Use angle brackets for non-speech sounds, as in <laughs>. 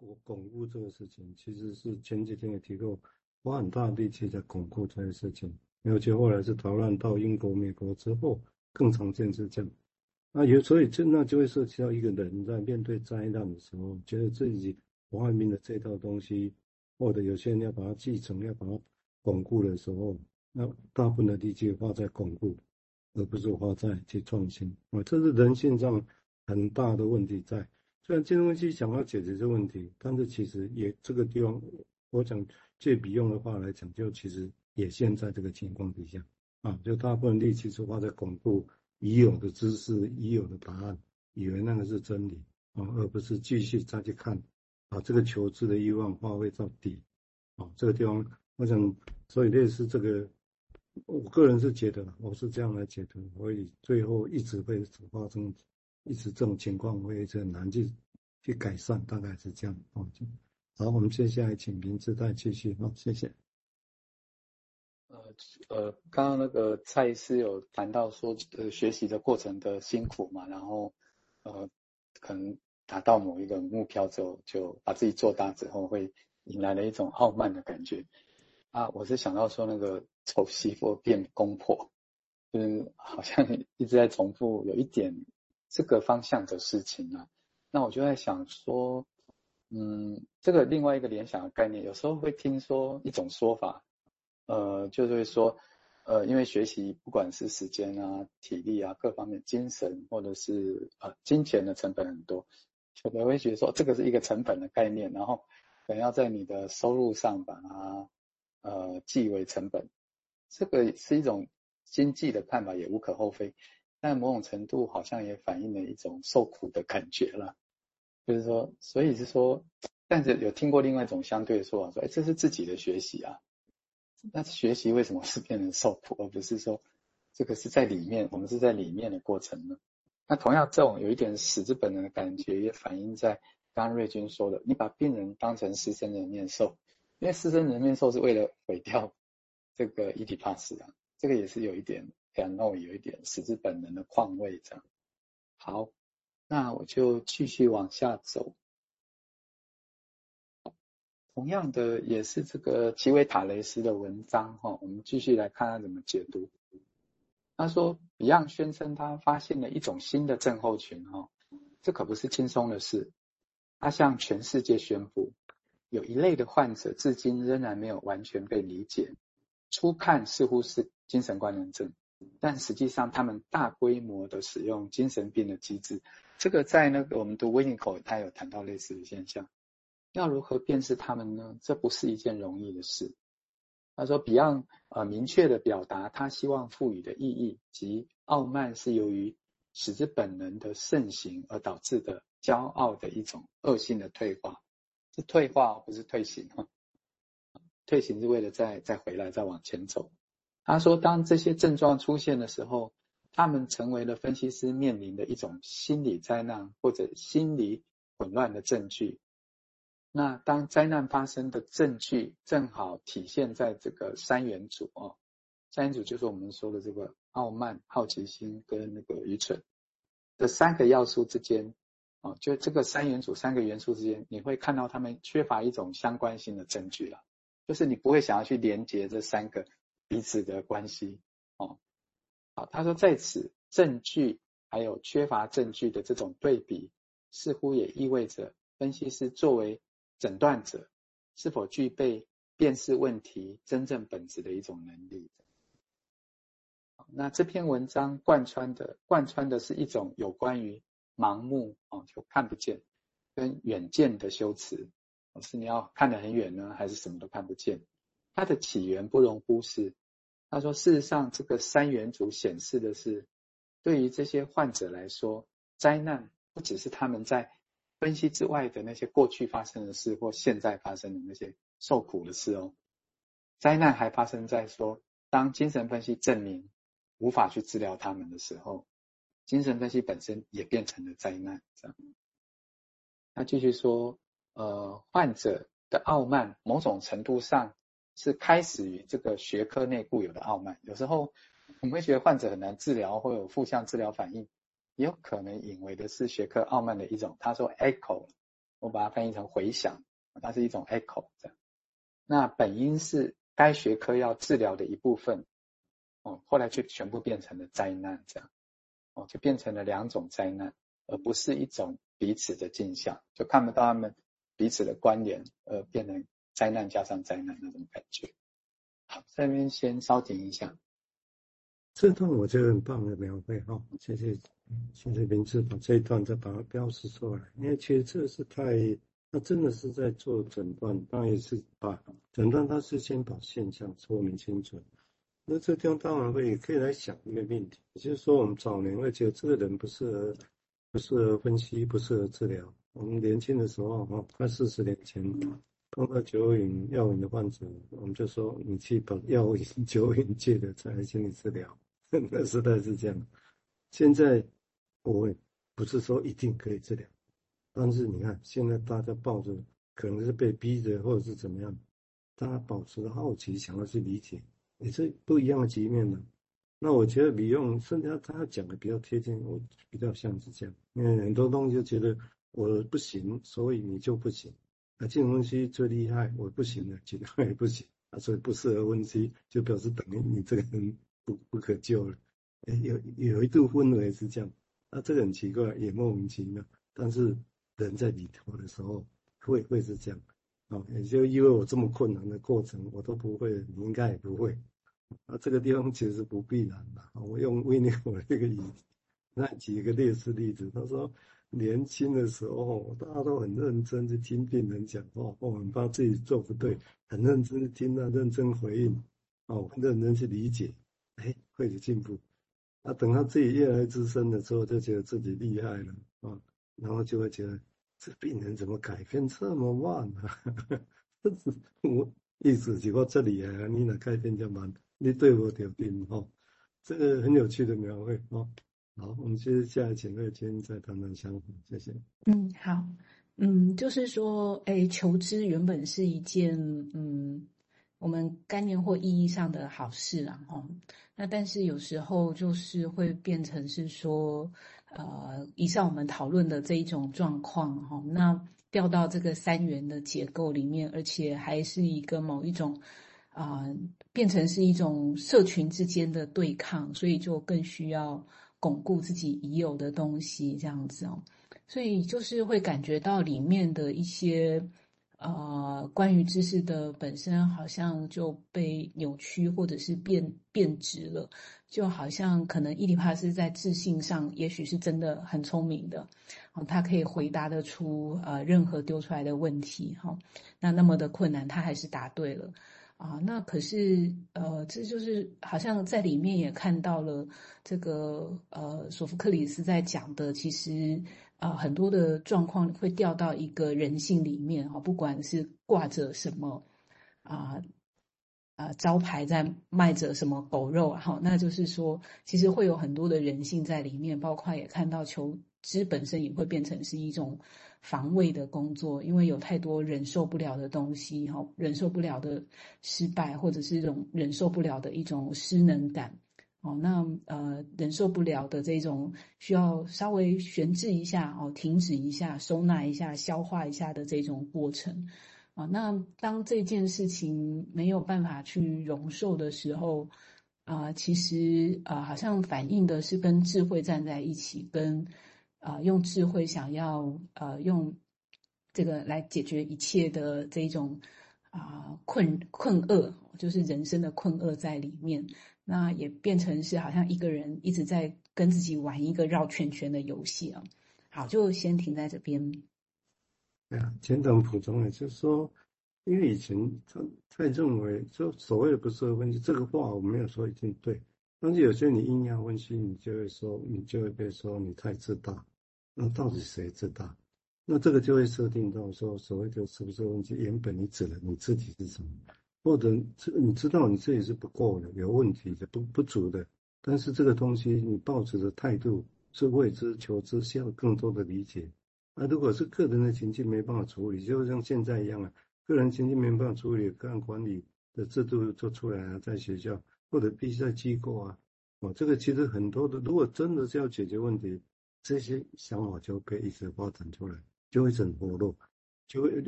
我巩固这个事情，其实是前几天也提过，花很大力气在巩固这些事情。尤其后来是逃难到英国、美国之后，更常见是这样。那有所以，就那就会涉及到一个人在面对灾难的时候，觉得自己王阳明的这套东西，或者有些人要把它继承、要把它巩固的时候，那大部分的力气花在巩固，而不是花在去创新。啊，这是人性上很大的问题在。虽然金融分析想要解决这个问题，但是其实也这个地方，我讲借笔用的话来讲，就其实也现在这个情况底下啊，就大部分力气是花在巩固已有的知识、已有的答案，以为那个是真理啊，而不是继续再去看啊这个求知的欲望发挥到底啊，这个地方，我想，所以类似这个，我个人是觉得，我是这样来解读，所以最后一直会发生。一直这种情况会一直很难去去改善，大概是这样哦。好，我们接下来请明志再继续哦，谢谢。呃呃，刚刚那个蔡医师有谈到说，呃，学习的过程的辛苦嘛，然后呃，可能达到某一个目标之后，就把自己做大之后，会引来了一种傲慢的感觉啊。我是想到说，那个丑媳妇变公婆，就是好像 <laughs> 一直在重复，有一点。这个方向的事情啊，那我就在想说，嗯，这个另外一个联想的概念，有时候会听说一种说法，呃，就是会说，呃，因为学习不管是时间啊、体力啊各方面、精神或者是呃金钱的成本很多，有的会觉得说这个是一个成本的概念，然后可能要在你的收入上把它呃记为成本，这个是一种经济的看法，也无可厚非。但某种程度好像也反映了一种受苦的感觉了，就是说，所以是说，但是有听过另外一种相对的说法，说，哎，这是自己的学习啊，那学习为什么是变成受苦，而不是说这个是在里面，我们是在里面的过程呢？那同样，这种有一点死之本能的感觉，也反映在刚刚瑞军说的，你把病人当成失身人面兽，因为失身人面兽是为了毁掉这个伊底帕斯啊，这个也是有一点。感到有一点死之本能的况味，这样。好，那我就继续往下走。同样的，也是这个奇维塔雷斯的文章哈，我们继续来看他怎么解读。他说，Beyond 宣称他发现了一种新的症候群哈，这可不是轻松的事。他向全世界宣布，有一类的患者至今仍然没有完全被理解，初看似乎是精神官能症。但实际上，他们大规模的使用精神病的机制，这个在那个我们读 Winnicott 他有谈到类似的现象。要如何辨识他们呢？这不是一件容易的事。他说，Beyond 呃明确的表达他希望赋予的意义，即傲慢是由于使之本能的盛行而导致的骄傲的一种恶性的退化。是退化，不是退行哈。退行是为了再再回来，再往前走。他说，当这些症状出现的时候，他们成为了分析师面临的一种心理灾难或者心理混乱的证据。那当灾难发生的证据正好体现在这个三元组哦，三元组就是我们说的这个傲慢、好奇心跟那个愚蠢这三个要素之间哦，就这个三元组三个元素之间，你会看到他们缺乏一种相关性的证据了，就是你不会想要去连接这三个。彼此的关系，哦，好，他说在此证据还有缺乏证据的这种对比，似乎也意味着分析师作为诊断者是否具备辨识问题真正本质的一种能力。那这篇文章贯穿的贯穿的是一种有关于盲目哦，就看不见跟远见的修辞，是你要看得很远呢，还是什么都看不见？它的起源不容忽视。他说：“事实上，这个三元组显示的是，对于这些患者来说，灾难不只是他们在分析之外的那些过去发生的事或现在发生的那些受苦的事哦。灾难还发生在说，当精神分析证明无法去治疗他们的时候，精神分析本身也变成了灾难。这样。他继续说，呃，患者的傲慢，某种程度上。”是开始于这个学科内固有的傲慢。有时候我们会觉得患者很难治疗，会有负向治疗反应，也有可能引为的是学科傲慢的一种。他说 echo 我把它翻译成回响，它是一种 echo 这样。那本应是该学科要治疗的一部分，哦，后来就全部变成了灾难这样，哦，就变成了两种灾难，而不是一种彼此的镜像，就看不到他们彼此的关联，而变成灾难加上灾难那种感觉。好，下面先稍停一下。这段我觉得很棒的描绘哈，谢谢谢谢明志把这一段再把它标示出来，因为其实这是太，他真的是在做诊断，当然也是把诊断，他是先把现象说明清楚。那这地方当然会也可以来想一个命题，也就是说我们早年会觉得这个人不适合不适合分析，不适合治疗。我们年轻的时候哈，快四十年前碰到酒瘾药瘾的患者，我们就说你去把药瘾酒瘾戒了，再来心理治疗。<laughs> 那时代是这样，现在我不是说一定可以治疗，但是你看现在大家抱着可能是被逼着或者是怎么样，大家保持着好奇，想要去理解，也是不一样的局面呢。那我觉得比用甚至他讲的比较贴近，我比较像是这样，因为很多东西就觉得我不行，所以你就不行。那这种东西最厉害，我不行了，其他也不行啊，所以不适合分析，就表示等于你这个人。不不可救了，哎，有有一度氛围是这样，那这个很奇怪，也莫名其妙。但是人在里头的时候，会会是这样，啊，也就因为我这么困难的过程，我都不会，你应该也不会。啊，这个地方其实不必然的。我用维尼我这个例子，那举一个类似例子，他说年轻的时候，大家都很认真去听病人讲话，我很怕自己做不对，很认真的听他，认真回应，哦，认真去理解。哎，会有进步。那、啊、等到自己越来越资深的时候，就觉得自己厉害了啊，然后就会觉得这病人怎么改变这么慢啊？<laughs> 我意思是我这里啊，你哪改变这么慢？你对我有病哈？这个很有趣的描绘哦。好，我们接下来请乐谦再谈谈相互，谢谢。嗯，好，嗯，就是说，哎，求知原本是一件嗯。我们概念或意义上的好事啊，哦，那但是有时候就是会变成是说，呃，以上我们讨论的这一种状况，哈，那掉到这个三元的结构里面，而且还是一个某一种，啊，变成是一种社群之间的对抗，所以就更需要巩固自己已有的东西，这样子哦，所以就是会感觉到里面的一些。呃，关于知识的本身，好像就被扭曲或者是变变质了，就好像可能伊底帕斯在自信上，也许是真的很聪明的，哦，他可以回答得出呃任何丢出来的问题，哈，那那么的困难，他还是答对了，啊，那可是呃，这就是好像在里面也看到了这个呃，索福克里斯在讲的，其实。啊、呃，很多的状况会掉到一个人性里面哈，不管是挂着什么啊啊、招牌在卖着什么狗肉哈，那就是说，其实会有很多的人性在里面，包括也看到求其实本身也会变成是一种防卫的工作，因为有太多忍受不了的东西哈，忍受不了的失败，或者是一种忍受不了的一种失能感。哦，那呃忍受不了的这种需要稍微悬置一下哦，停止一下，收纳一下，消化一下的这种过程啊。那当这件事情没有办法去容受的时候啊，其实啊，好像反映的是跟智慧站在一起，跟啊用智慧想要呃用这个来解决一切的这种啊困困厄，就是人生的困厄在里面。那也变成是好像一个人一直在跟自己玩一个绕圈圈的游戏啊。好，就先停在这边。对啊，简短补充，也就是说，因为以前他他认为，就所谓的不适合分析这个话，我没有说一定对。但是有些你硬要分析，你就会说，你就会被说你太自大。那到底谁自大？那这个就会设定到说，所谓的是不是问题，原本你指的你自己是什么？或者这你知道你自己是不够的，有问题的，不不足的，但是这个东西你抱持的态度是未知求知，需要更多的理解。那如果是个人的情境没办法处理，就像现在一样啊，个人情境没办法处理，个案管理的制度做出来啊，在学校或者必须在机构啊，哦，这个其实很多的，如果真的是要解决问题，这些想法就可以一直发展出来，就会很活路。就会我